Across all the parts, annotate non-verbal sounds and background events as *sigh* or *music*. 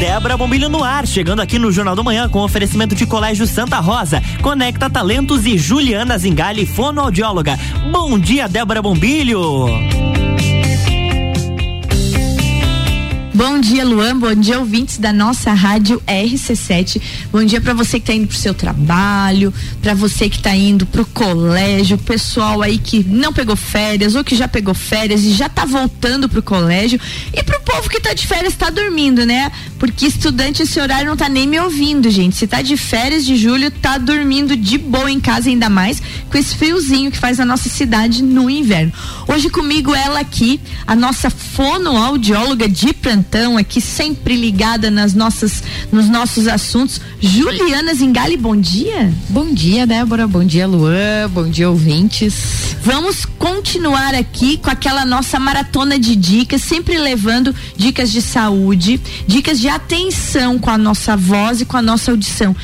Débora Bombilho no ar, chegando aqui no Jornal do Manhã com oferecimento de Colégio Santa Rosa, Conecta Talentos e Juliana Zingali, fonoaudióloga. Bom dia, Débora Bombilho. Bom dia, Luan. Bom dia, ouvintes da nossa rádio RC7. Bom dia para você que está indo pro seu trabalho, para você que está indo pro colégio, pessoal aí que não pegou férias ou que já pegou férias e já está voltando pro colégio e pro povo que está de férias está dormindo, né? Porque estudante esse horário não está nem me ouvindo, gente. Se tá de férias de julho, tá dormindo de boa em casa ainda mais com esse friozinho que faz a nossa cidade no inverno. Hoje comigo ela aqui, a nossa fonoaudióloga de plantão aqui, sempre ligada nas nossas, nos nossos assuntos. Juliana Zingali, bom dia. Bom dia, Débora. Bom dia, Luan. Bom dia, ouvintes. Vamos continuar aqui com aquela nossa maratona de dicas, sempre levando dicas de saúde, dicas de atenção com a nossa voz e com a nossa audição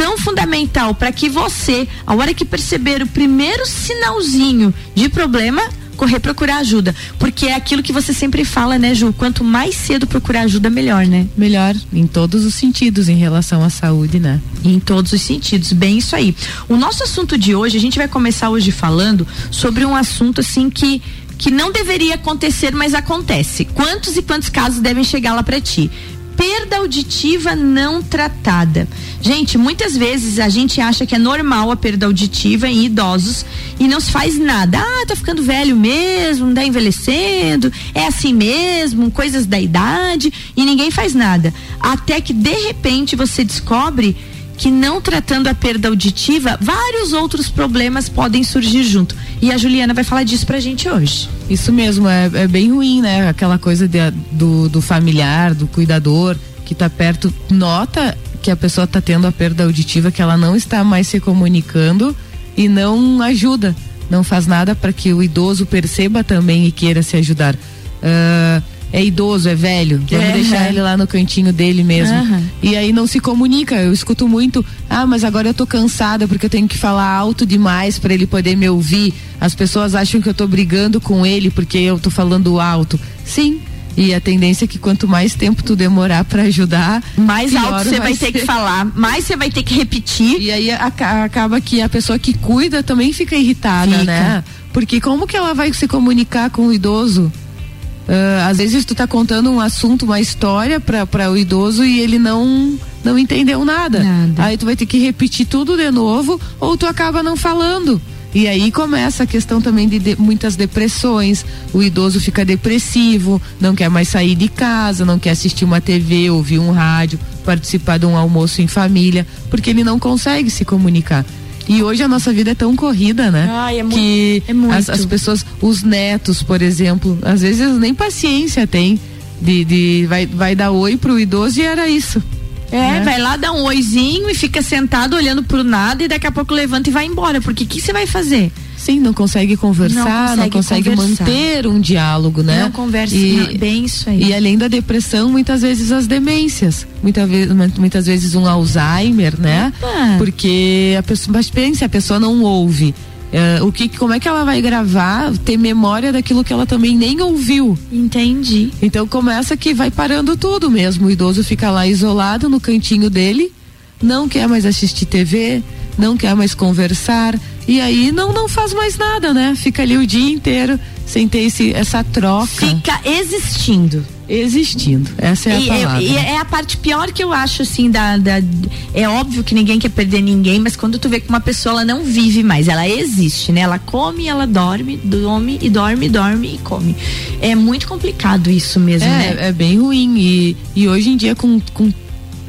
tão fundamental para que você, a hora que perceber o primeiro sinalzinho de problema, correr procurar ajuda. Porque é aquilo que você sempre fala, né, Ju? Quanto mais cedo procurar ajuda, melhor, né? Melhor, em todos os sentidos em relação à saúde, né? Em todos os sentidos. Bem, isso aí. O nosso assunto de hoje, a gente vai começar hoje falando sobre um assunto assim que que não deveria acontecer, mas acontece. Quantos e quantos casos devem chegar lá para ti? Perda auditiva não tratada. Gente, muitas vezes a gente acha que é normal a perda auditiva em idosos e não se faz nada. Ah, tá ficando velho mesmo, tá envelhecendo, é assim mesmo, coisas da idade e ninguém faz nada. Até que de repente você descobre que não tratando a perda auditiva, vários outros problemas podem surgir junto. E a Juliana vai falar disso pra gente hoje. Isso mesmo, é, é bem ruim, né? Aquela coisa de, do, do familiar, do cuidador que tá perto, nota que a pessoa tá tendo a perda auditiva, que ela não está mais se comunicando e não ajuda, não faz nada para que o idoso perceba também e queira se ajudar. Uh, é idoso, é velho, vamos é, deixar ele lá no cantinho dele mesmo. Uhum. E aí não se comunica. Eu escuto muito, ah, mas agora eu tô cansada porque eu tenho que falar alto demais para ele poder me ouvir. As pessoas acham que eu tô brigando com ele porque eu tô falando alto. Sim, e a tendência é que quanto mais tempo tu demorar para ajudar, mais alto você vai, vai ter que falar, mais você vai ter que repetir. E aí a, acaba que a pessoa que cuida também fica irritada, fica. né? Porque como que ela vai se comunicar com o idoso? Uh, às vezes tu tá contando um assunto, uma história para o idoso e ele não não entendeu nada. nada. Aí tu vai ter que repetir tudo de novo ou tu acaba não falando. E aí começa a questão também de, de, muitas depressões. O idoso fica depressivo, não quer mais sair de casa, não quer assistir uma TV, ouvir um rádio, participar de um almoço em família, porque ele não consegue se comunicar. E hoje a nossa vida é tão corrida, né? Ai, é que é muito. As, as, pessoas, os netos, por exemplo, às vezes nem paciência tem de, de vai, vai dar oi pro idoso e era isso. É, né? vai lá dar um oizinho e fica sentado olhando pro nada e daqui a pouco levanta e vai embora. Porque o que você vai fazer? Sim, não consegue conversar, não consegue, não consegue manter um diálogo, né? Não conversa e, bem isso aí. E além da depressão, muitas vezes as demências. Muita vez, muitas vezes um Alzheimer, né? Opa. Porque a pessoa, mas pense, a pessoa não ouve. Uh, o que, como é que ela vai gravar, ter memória daquilo que ela também nem ouviu? Entendi. Então começa que vai parando tudo mesmo. O idoso fica lá isolado no cantinho dele, não quer mais assistir TV, não quer mais conversar e aí não não faz mais nada, né? Fica ali o dia inteiro sem ter esse, essa troca. Fica existindo. Existindo. Essa é a e, palavra. E é a parte pior que eu acho, assim, da, da, É óbvio que ninguém quer perder ninguém, mas quando tu vê que uma pessoa ela não vive mais, ela existe, né? Ela come, ela dorme, dorme e dorme, dorme e come. É muito complicado isso mesmo, é, né? É bem ruim. E, e hoje em dia, com, com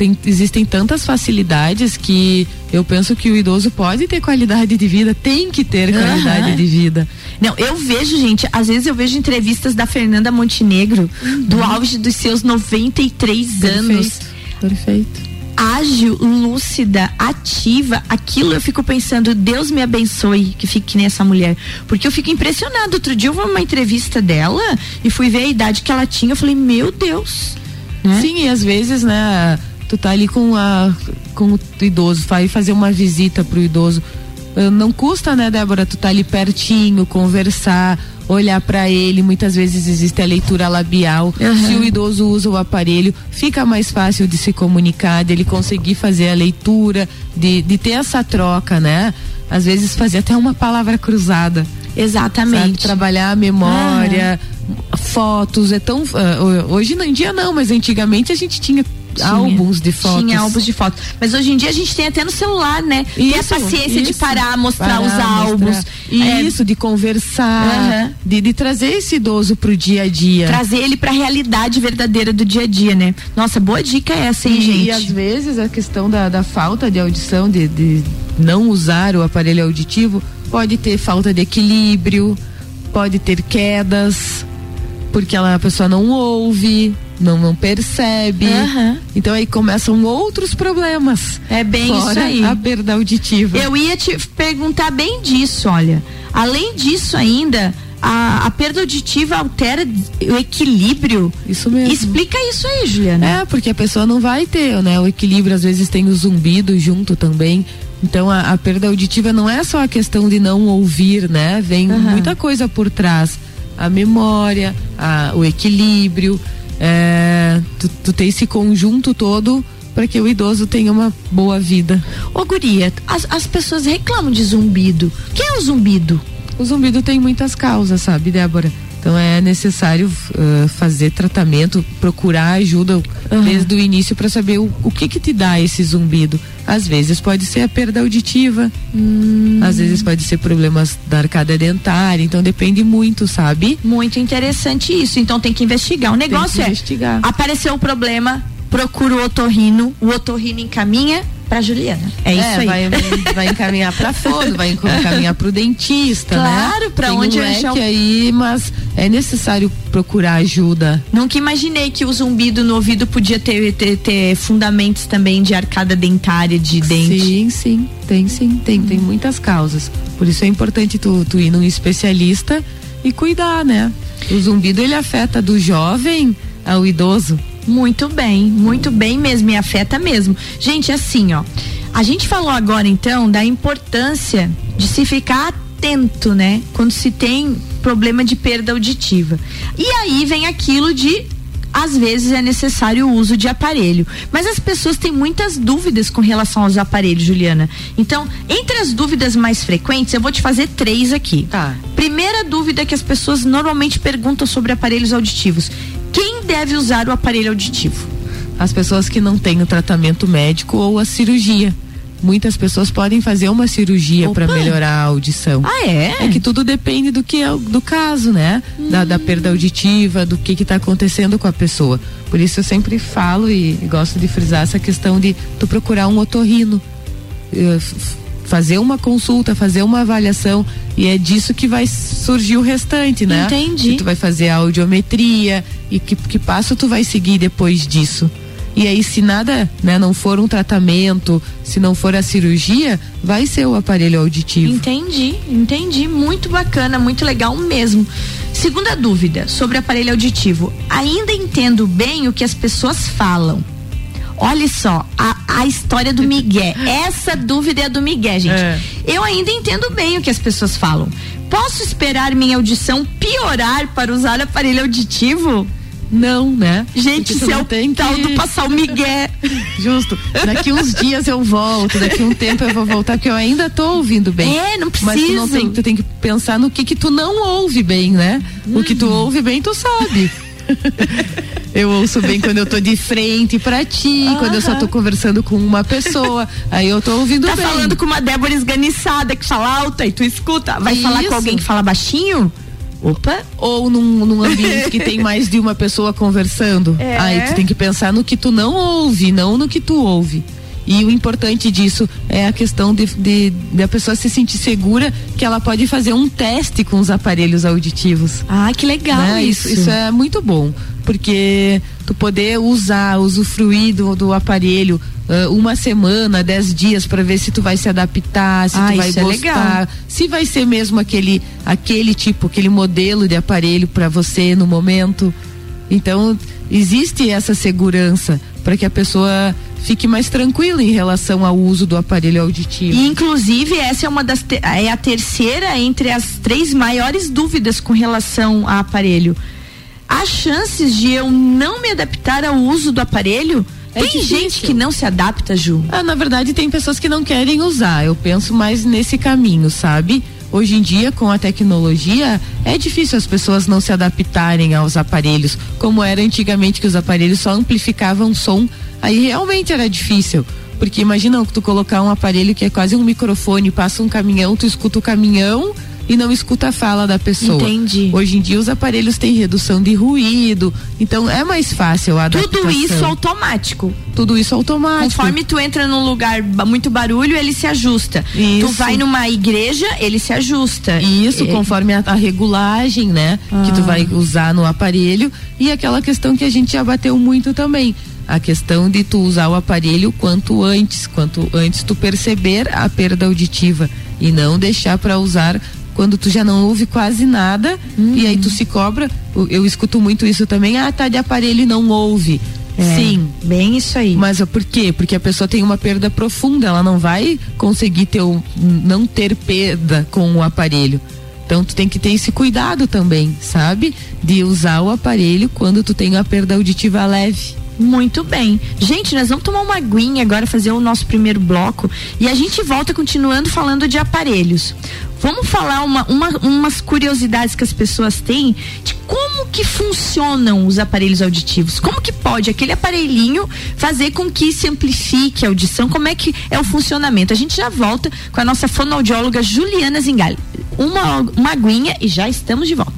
tem, existem tantas facilidades que eu penso que o idoso pode ter qualidade de vida, tem que ter qualidade uhum. de vida. Não, eu vejo, gente, às vezes eu vejo entrevistas da Fernanda Montenegro, uhum. do auge dos seus 93 Perfeito. anos. Perfeito ágil, lúcida, ativa, aquilo eu fico pensando, Deus me abençoe que fique nessa mulher. Porque eu fico impressionado. Outro dia eu vi uma entrevista dela e fui ver a idade que ela tinha. Eu falei, meu Deus. Né? Sim, e às vezes, né, tu tá ali com a com o idoso, vai fazer uma visita pro idoso. Não custa, né, Débora, tu tá ali pertinho, conversar, olhar para ele. Muitas vezes existe a leitura labial. Uhum. Se o idoso usa o aparelho, fica mais fácil de se comunicar, dele conseguir fazer a leitura, de, de ter essa troca, né? Às vezes fazer até uma palavra cruzada. Exatamente. Sabe? Trabalhar a memória, fotos, é tão. Uh, hoje em dia não, mas antigamente a gente tinha tinha, álbuns de fotos. Tinha álbuns de fotos. Mas hoje em dia a gente tem até no celular, né? Isso, Ter a paciência isso. de parar, mostrar parar, os álbuns. Mostrar. É. Isso, de conversar, uhum. de, de, trazer esse idoso pro dia a dia. Trazer ele pra realidade verdadeira do dia a dia, né? Nossa, boa dica é essa, hein, e, gente? E às vezes a questão da, da falta de audição, de, de não usar o aparelho auditivo, pode ter falta de equilíbrio, pode ter quedas, porque ela, a pessoa não ouve não, não percebe. Uhum. Então aí começam outros problemas. É bem isso aí. A perda auditiva. Eu ia te perguntar bem disso, olha. Além disso ainda, a, a, perda auditiva altera o equilíbrio. Isso mesmo. Explica isso aí, Juliana. É, porque a pessoa não vai ter, né? O equilíbrio, às vezes tem o zumbido junto também. Então a, a perda auditiva não é só a questão de não ouvir, né? Vem uhum. muita coisa por trás. A memória, a, o equilíbrio é, tu, tu tem esse conjunto todo para que o idoso tenha uma boa vida. Ô Guria, as, as pessoas reclamam de zumbido. O que é o zumbido? O zumbido tem muitas causas, sabe, Débora? Então é necessário uh, fazer tratamento, procurar ajuda uhum. desde o início para saber o, o que que te dá esse zumbido. Às vezes pode ser a perda auditiva, hum. às vezes pode ser problemas da arcada dentária, então depende muito, sabe? Muito interessante isso. Então tem que investigar. O negócio é investigar. apareceu o problema, procura o otorrino, o otorrino encaminha para Juliana. É, é, isso aí. Vai, vai encaminhar para fono, vai encaminhar para o dentista, claro, né? Claro, para onde um leque aí, mas é necessário procurar ajuda. Nunca imaginei que o zumbido no ouvido podia ter, ter, ter fundamentos também de arcada dentária, de dente. Sim, sim, tem sim, tem, tem muitas causas. Por isso é importante tu, tu ir num especialista e cuidar, né? O zumbido ele afeta do jovem ao idoso. Muito bem, muito bem mesmo, e afeta mesmo. Gente, assim, ó. A gente falou agora então da importância de se ficar atento, né? Quando se tem problema de perda auditiva. E aí vem aquilo de às vezes é necessário o uso de aparelho. Mas as pessoas têm muitas dúvidas com relação aos aparelhos, Juliana. Então, entre as dúvidas mais frequentes, eu vou te fazer três aqui. Tá. Primeira dúvida que as pessoas normalmente perguntam sobre aparelhos auditivos: quem deve usar o aparelho auditivo? As pessoas que não têm o tratamento médico ou a cirurgia. Muitas pessoas podem fazer uma cirurgia para melhorar a audição. Ah, é? É que tudo depende do que é do caso, né? Hum. Da, da, perda auditiva, do que está acontecendo com a pessoa. Por isso eu sempre falo e, e, gosto de frisar essa questão de tu procurar um otorrino. Eh, fazer uma consulta, fazer uma avaliação e é disso que vai surgir o restante, né? Entendi. Que tu vai fazer a audiometria e que, que passo tu vai seguir depois disso. E aí, se nada, né, não for um tratamento, se não for a cirurgia, vai ser o aparelho auditivo. Entendi, entendi. Muito bacana, muito legal mesmo. Segunda dúvida sobre aparelho auditivo. Ainda entendo bem o que as pessoas falam. Olha só, a, a história do Miguel. Essa dúvida é do Miguel, gente. É. Eu ainda entendo bem o que as pessoas falam. Posso esperar minha audição piorar para usar aparelho auditivo? Não, né? Gente, se é o tal que... do passar o migué. *laughs* Justo. Daqui uns dias eu volto, daqui um tempo eu vou voltar, porque eu ainda tô ouvindo bem. É, não precisa. Mas tu, não tem, tu tem que pensar no que que tu não ouve bem, né? Hum. O que tu uhum. ouve bem, tu sabe. *laughs* eu ouço bem quando eu tô de frente pra ti, quando eu só tô conversando com uma pessoa. Aí eu tô ouvindo tá bem. Tá falando com uma Débora esganiçada que fala alta e tu escuta. Vai Isso. falar com alguém que fala baixinho? Opa! Ou num, num ambiente que tem mais de uma pessoa conversando. É. Aí tu tem que pensar no que tu não ouve, não no que tu ouve. E o importante disso é a questão de, de, de, a pessoa se sentir segura que ela pode fazer um teste com os aparelhos auditivos. Ah, que legal né? isso. isso. isso. é muito bom, porque tu poder usar, usufruir do, do aparelho uh, uma semana, dez dias para ver se tu vai se adaptar, se ah, tu vai é gostar, é se vai ser mesmo aquele aquele tipo, aquele modelo de aparelho para você no momento. Então existe essa segurança para que a pessoa fique mais tranquilo em relação ao uso do aparelho auditivo. E, inclusive, essa é uma das é a terceira entre as três maiores dúvidas com relação ao aparelho. Há chances de eu não me adaptar ao uso do aparelho? É tem difícil. gente que não se adapta, Ju? Ah, na verdade, tem pessoas que não querem usar. Eu penso mais nesse caminho, sabe? Hoje em dia, com a tecnologia, é difícil as pessoas não se adaptarem aos aparelhos, como era antigamente que os aparelhos só amplificavam som. Aí realmente era difícil. Porque imagina tu colocar um aparelho que é quase um microfone, passa um caminhão, tu escuta o caminhão, e não escuta a fala da pessoa. Entendi. Hoje em dia os aparelhos têm redução de ruído, então é mais fácil a adaptação. Tudo isso automático. Tudo isso automático. Conforme tu entra num lugar muito barulho, ele se ajusta. Isso. Tu vai numa igreja, ele se ajusta. Isso, é. conforme a, a, regulagem, né, ah. que tu ah. vai usar no aparelho e aquela questão que a gente já bateu muito também a questão de tu usar o aparelho quanto antes, quanto antes tu perceber a perda auditiva e não deixar para usar quando tu já não ouve quase nada hum. e aí tu se cobra. Eu, eu, escuto muito isso também. Ah, tá de aparelho e não ouve. É, Sim, bem isso aí. Mas por quê? Porque a pessoa tem uma perda profunda, ela não vai conseguir ter o, não ter perda com o aparelho. Então tu tem que ter esse cuidado também, sabe? De usar o aparelho quando tu tem uma perda auditiva leve. Muito bem. Gente, nós vamos tomar uma aguinha agora, fazer o nosso primeiro bloco e a gente volta continuando falando de aparelhos. Vamos falar uma, uma, umas curiosidades que as pessoas têm de como que funcionam os aparelhos auditivos. Como que pode aquele aparelhinho fazer com que se amplifique a audição? Como é que é o funcionamento? A gente já volta com a nossa fonoaudióloga Juliana Zingali. Uma, uma aguinha e já estamos de volta.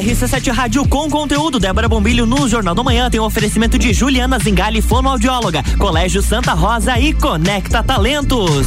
RC7 Rádio com conteúdo. Débora Bombilho no Jornal do Manhã tem um oferecimento de Juliana Zingali, fonoaudióloga, Colégio Santa Rosa e Conecta Talentos.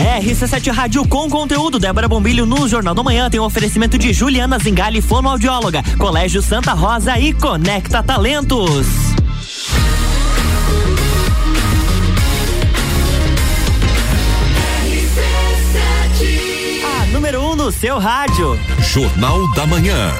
RC7 Rádio com conteúdo. Débora Bombilho no Jornal do Manhã tem um oferecimento de Juliana Zingali, fonoaudióloga, Colégio Santa Rosa e Conecta Talentos. A número 1 um no seu rádio. Jornal da Manhã.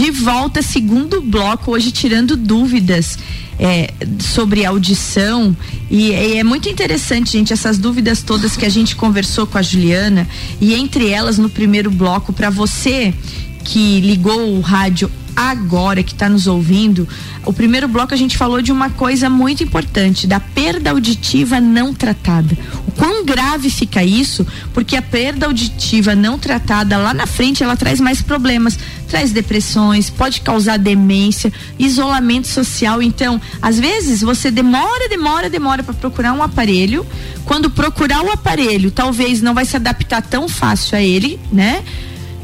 De volta, segundo bloco, hoje tirando dúvidas é, sobre audição. E, e, é muito interessante, gente, essas dúvidas todas que a gente conversou com a Juliana. E entre elas, no primeiro bloco, para você que ligou o rádio agora que está nos ouvindo, o primeiro bloco a gente falou de uma coisa muito importante, da perda auditiva não tratada. O quão grave fica isso? Porque a perda auditiva não tratada lá na frente ela traz mais problemas, traz depressões, pode causar demência, isolamento social. Então, às vezes você demora, demora, demora para procurar um aparelho. Quando procurar o aparelho, talvez não vai se adaptar tão fácil a ele, né?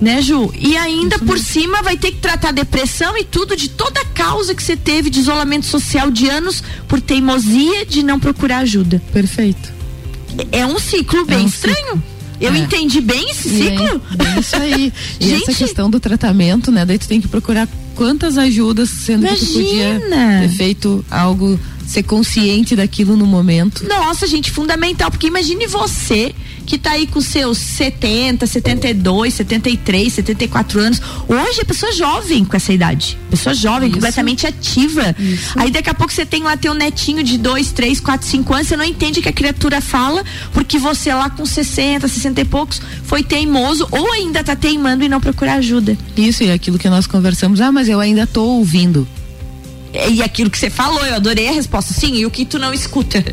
Né, Ju? E ainda por cima vai ter que tratar depressão e tudo de toda a causa que você teve de isolamento social de anos por teimosia de não procurar ajuda. Perfeito. É um ciclo bem é um estranho. Ciclo. Eu é. entendi bem esse ciclo? É, isso aí. *laughs* e Gente, essa questão do tratamento, né? Daí tu tem que procurar quantas ajudas, sendo imagina. que tu podia ter feito algo, ser consciente daquilo no momento. Nossa, gente, fundamental, porque imagine você que está aí com seus 70, 72, 73, 74 anos. Hoje é pessoa jovem com essa idade. Pessoa jovem, Isso. completamente ativa. Isso. Aí daqui a pouco você tem lá teu netinho de 2, 3, 4, 5 anos, você não entende que a criatura fala, porque você lá com 60, 60 e poucos foi teimoso ou ainda está teimando e não procurar ajuda. Isso, e aquilo que nós conversamos, ah, mas eu ainda estou ouvindo e aquilo que você falou, eu adorei a resposta. Sim, e o que tu não escuta?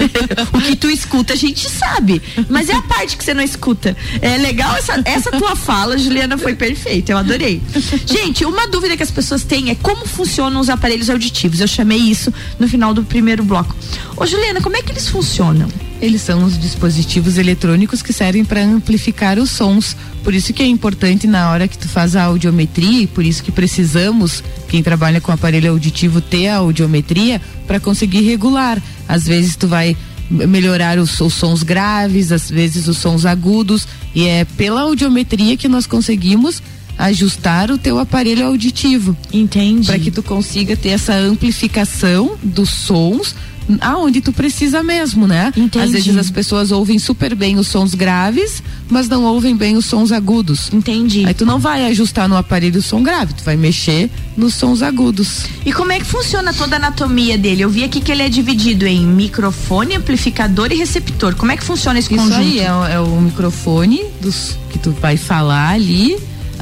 *laughs* o que tu escuta a gente sabe, mas é a parte que você não escuta. É legal essa, essa tua fala, Juliana, foi perfeita, eu adorei. Gente, uma dúvida que as pessoas têm é como funcionam os aparelhos auditivos. Eu chamei isso no final do primeiro bloco. Ô, Juliana, como é que eles funcionam? Eles são os dispositivos eletrônicos que servem para amplificar os sons. Por isso que é importante na hora que tu faz a audiometria e por isso que precisamos, quem trabalha com aparelho auditivo, ter a audiometria para conseguir regular. Às vezes tu vai melhorar os, os, sons graves, às vezes os sons agudos, e é pela audiometria que nós conseguimos ajustar o teu aparelho auditivo. Entendi. Para que tu consiga ter essa amplificação dos sons aonde tu precisa mesmo, né? Entendi. Às vezes as pessoas ouvem super bem os sons graves, mas não ouvem bem os sons agudos. Entendi. Aí tu não vai ajustar no aparelho o som grave, tu vai mexer nos sons agudos. E como é que funciona toda a anatomia dele? Eu vi aqui que ele é dividido em microfone, amplificador e receptor. Como é que funciona esse Isso conjunto? Isso aí é, é o microfone dos que tu vai falar ali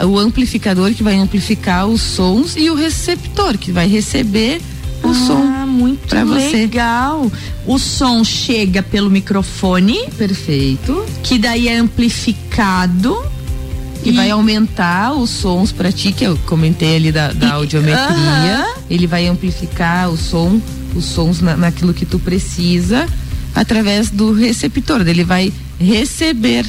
o amplificador que vai amplificar os sons e o receptor que vai receber o ah, som muito legal. O som chega pelo microfone. Perfeito. Que daí é amplificado. Que e... vai aumentar os sons para ti, que eu comentei ali da, da e... audiometria. Uh -huh. Ele vai amplificar o som, os sons na, naquilo que tu precisa, através do receptor. Ele vai receber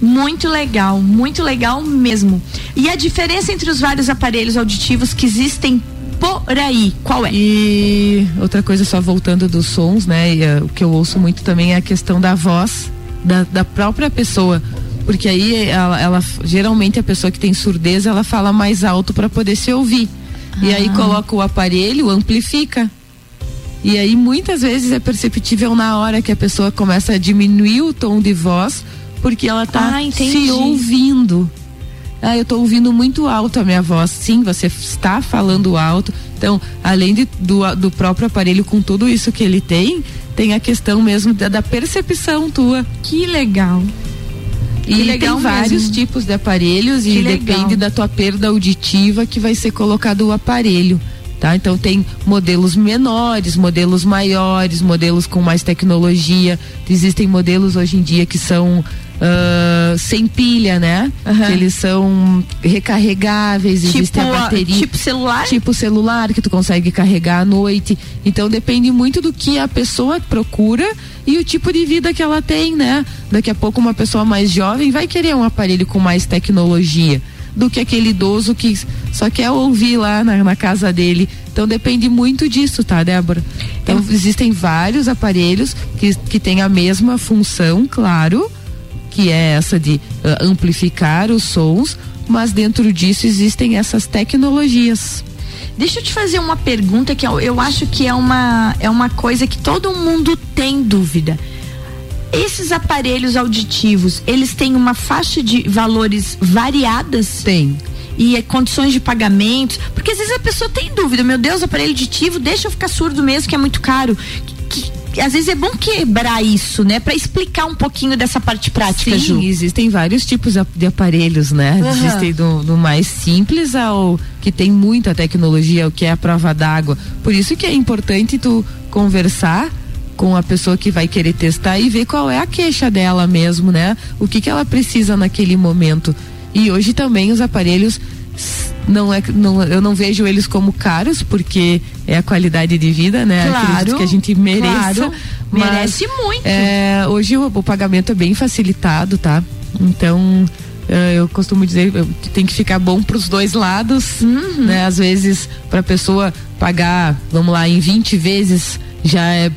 muito legal, muito legal mesmo. E a diferença entre os vários aparelhos auditivos que existem por aí, qual é? E outra coisa, só voltando dos sons, né? E, uh, o que eu ouço muito também é a questão da voz da, da própria pessoa. Porque aí ela, ela, geralmente a pessoa que tem surdez ela fala mais alto para poder se ouvir. Ah. E aí ah. coloca o aparelho, amplifica. E aí muitas vezes é perceptível na hora que a pessoa começa a diminuir o tom de voz, porque ela tá ah, se ouvindo ah, eu estou ouvindo muito alto a minha voz. Sim, você está falando alto. Então, além de, do, do próprio aparelho com tudo isso que ele tem, tem a questão mesmo da, da percepção tua. Que legal. E que legal tem vários mesmo. tipos de aparelhos que e legal. depende da tua perda auditiva que vai ser colocado o aparelho. Tá? Então tem modelos menores, modelos maiores, modelos com mais tecnologia. Existem modelos hoje em dia que são uh, sem pilha, né? Uhum. Que eles são recarregáveis, tipo existe a bateria. Tipo celular? Tipo celular, que tu consegue carregar à noite. Então depende muito do que a pessoa procura e o tipo de vida que ela tem, né? Daqui a pouco uma pessoa mais jovem vai querer um aparelho com mais tecnologia do que aquele idoso que só quer ouvir lá na, na casa dele. Então depende muito disso, tá, Débora? Então existem vários aparelhos que, que têm a mesma função, claro, que é essa de uh, amplificar os sons, mas dentro disso existem essas tecnologias. Deixa eu te fazer uma pergunta que eu, eu acho que é uma, é uma coisa que todo mundo tem dúvida. Esses aparelhos auditivos, eles têm uma faixa de valores variadas? Tem e é, condições de pagamento, porque às vezes a pessoa tem dúvida, meu Deus, aparelho auditivo, deixa eu ficar surdo mesmo que é muito caro. Às vezes é bom quebrar isso, né? Para explicar um pouquinho dessa parte prática, Sim, Ju. existem vários tipos de aparelhos, né? Uhum. Existem do, do mais simples ao que tem muita tecnologia, o que é a prova d'água. Por isso que é importante tu conversar com a pessoa que vai querer testar e ver qual é a queixa dela mesmo, né? O que que ela precisa naquele momento. E hoje também os aparelhos não é não, eu não vejo eles como caros porque é a qualidade de vida né Claro, que a gente mereça claro, merece muito. é, hoje o, o pagamento é bem facilitado tá então é, eu costumo dizer que tem que ficar bom para os dois lados Uhum. né às vezes para a pessoa pagar vamos lá em 20 vezes já é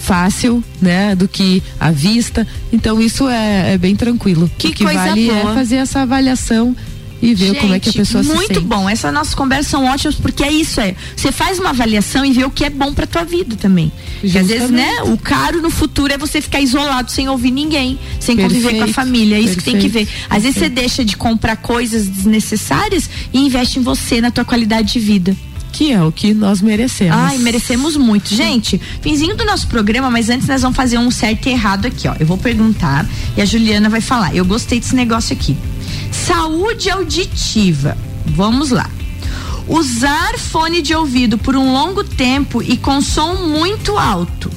fácil, né, do que à vista. Então isso é, é bem tranquilo. Que o que vale boa. é fazer essa avaliação e ver como é que a Gente, pessoa se muito sente. bom. Essas nossas conversas são ótimas porque é isso, é. Você faz uma avaliação e vê o que é bom pra tua vida também. Porque às vezes, né, o caro no futuro é você ficar isolado sem ouvir ninguém, sem conviver com a Perfeito, família. É isso que tem que ver. perfeito, Às vezes você perfeito. deixa de comprar coisas desnecessárias e investe em você, na tua qualidade de vida. Que é o que nós merecemos. Ai, merecemos muito. Gente, finzinho do nosso programa, mas antes nós vamos fazer um certo e errado aqui, ó. Eu vou perguntar e a Juliana vai falar. Eu gostei desse negócio aqui. Saúde auditiva. Vamos lá. Usar fone de ouvido por um longo tempo e com som muito alto.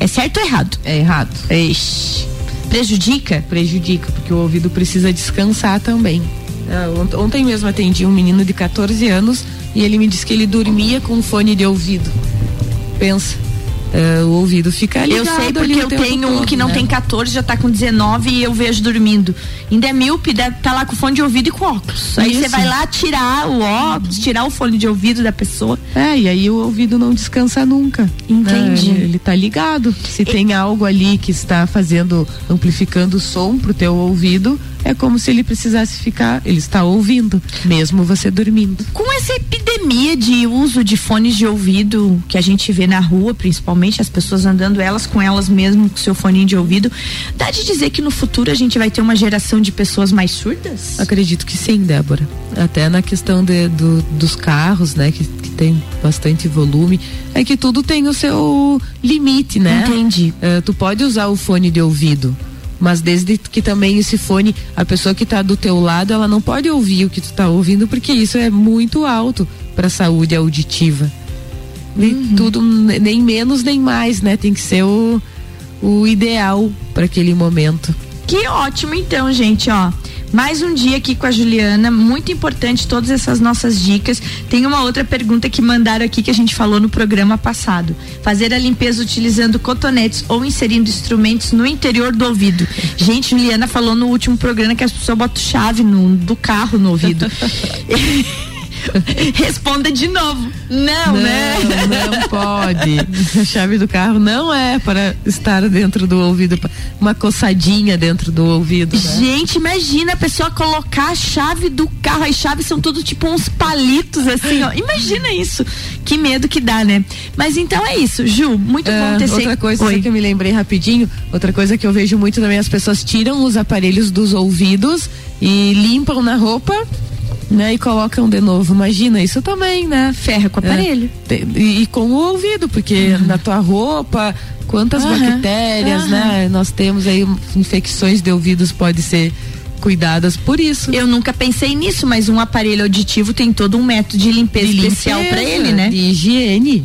É certo ou errado? É errado. Ixi. Prejudica? Prejudica, porque o ouvido precisa descansar também. Ah, ont- Ontem mesmo atendi um menino de 14 anos e ele me disse que ele dormia com fone de ouvido. Pensa, ah, o ouvido fica ligado Eu sei porque eu tenho um todo, que não né? tem 14, já tá com 19 e eu vejo dormindo. Ainda é míope, deve tá lá com fone de ouvido e com óculos. Aí você vai lá tirar o óculos, tirar o fone de ouvido da pessoa. É, e aí o ouvido não descansa nunca. Entendi. né? Ele, ele tá ligado. Se tem algo ali que está fazendo, amplificando o som pro teu ouvido, é como se ele precisasse ficar, ele está ouvindo, mesmo você dormindo. Com essa epidemia de uso de fones de ouvido que a gente vê na rua, principalmente as pessoas andando elas com elas mesmo com seu foninho de ouvido, dá de dizer que no futuro a gente vai ter uma geração de pessoas mais surdas? Acredito que sim, Débora. Até na questão de- do- dos carros, né, que, que tem bastante volume, é que tudo tem o seu limite, né? Entendi. Eh, tu pode usar o fone de ouvido, mas desde que também esse fone, a pessoa que está do teu lado, ela não pode ouvir o que tu tá ouvindo, porque isso é muito alto para a saúde auditiva. E tudo, n- nem menos nem mais, né? Tem que ser o, o ideal para aquele momento. Que ótimo então, gente, ó. Mais um dia aqui com a Juliana, muito importante todas essas nossas dicas. Tem uma outra pergunta que mandaram aqui que a gente falou no programa passado. Fazer a limpeza utilizando cotonetes ou inserindo instrumentos no interior do ouvido. Gente, Juliana falou no último programa que as pessoas botam chave no, do carro no ouvido. *laughs* *laughs* Responda de novo. Não, né? Não, não *laughs* pode. A chave do carro não é para estar dentro do ouvido, uma coçadinha dentro do ouvido. né? Gente, imagina a pessoa colocar a chave do carro. As chaves são tudo tipo uns palitos, assim, ó. Imagina isso. Que medo que dá, né? Mas então é isso, Ju. Muito bom Ah, ter outra coisa Oi. que eu me lembrei rapidinho, outra coisa que eu vejo muito também, as pessoas tiram os aparelhos dos ouvidos e limpam na roupa, né? E colocam de novo. Imagina, isso também, né? Ferra com o aparelho. É, e, e com o ouvido, porque na tua roupa, quantas Aham, bactérias, aham. né? Nós temos aí infecções de ouvidos pode ser cuidadas por isso. Eu nunca pensei nisso, mas um aparelho auditivo tem todo um método de limpeza De especial pra limpeza, ele, né? De higiene.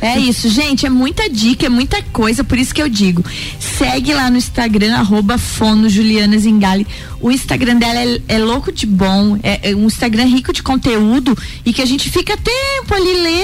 É isso, gente, é muita dica, é muita coisa, por isso que eu digo. Segue lá no Instagram, arroba Fono Juliana. O Instagram dela é, é louco de bom, é, é um Instagram rico de conteúdo e que a gente fica tempo ali lendo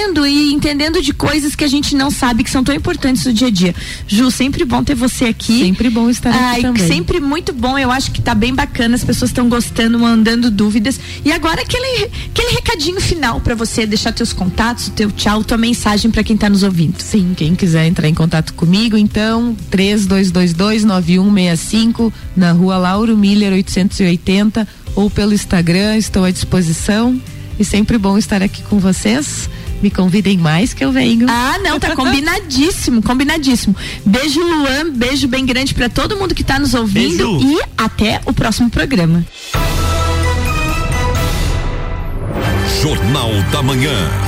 entendendo de coisas que a gente não sabe que são tão importantes no dia a dia. Ju, sempre bom ter você aqui. Sempre bom estar aqui Ai, também. sempre muito bom, eu acho que tá bem bacana, as pessoas estão gostando, mandando dúvidas. E agora aquele, aquele recadinho final pra você, deixar teus contatos, teu tchau, tua mensagem pra quem tá nos ouvindo. Sim, quem quiser entrar em contato comigo, então, 3222-9165, na rua Lauro Miller 880, ou pelo Instagram, estou à disposição. E sempre bom estar aqui com vocês. Me convidem mais que eu venho. Ah, não, tá *laughs* combinadíssimo, combinadíssimo. Beijo, Luan, beijo bem grande pra todo mundo que tá nos ouvindo Beijo. e até o próximo programa. Jornal da Manhã.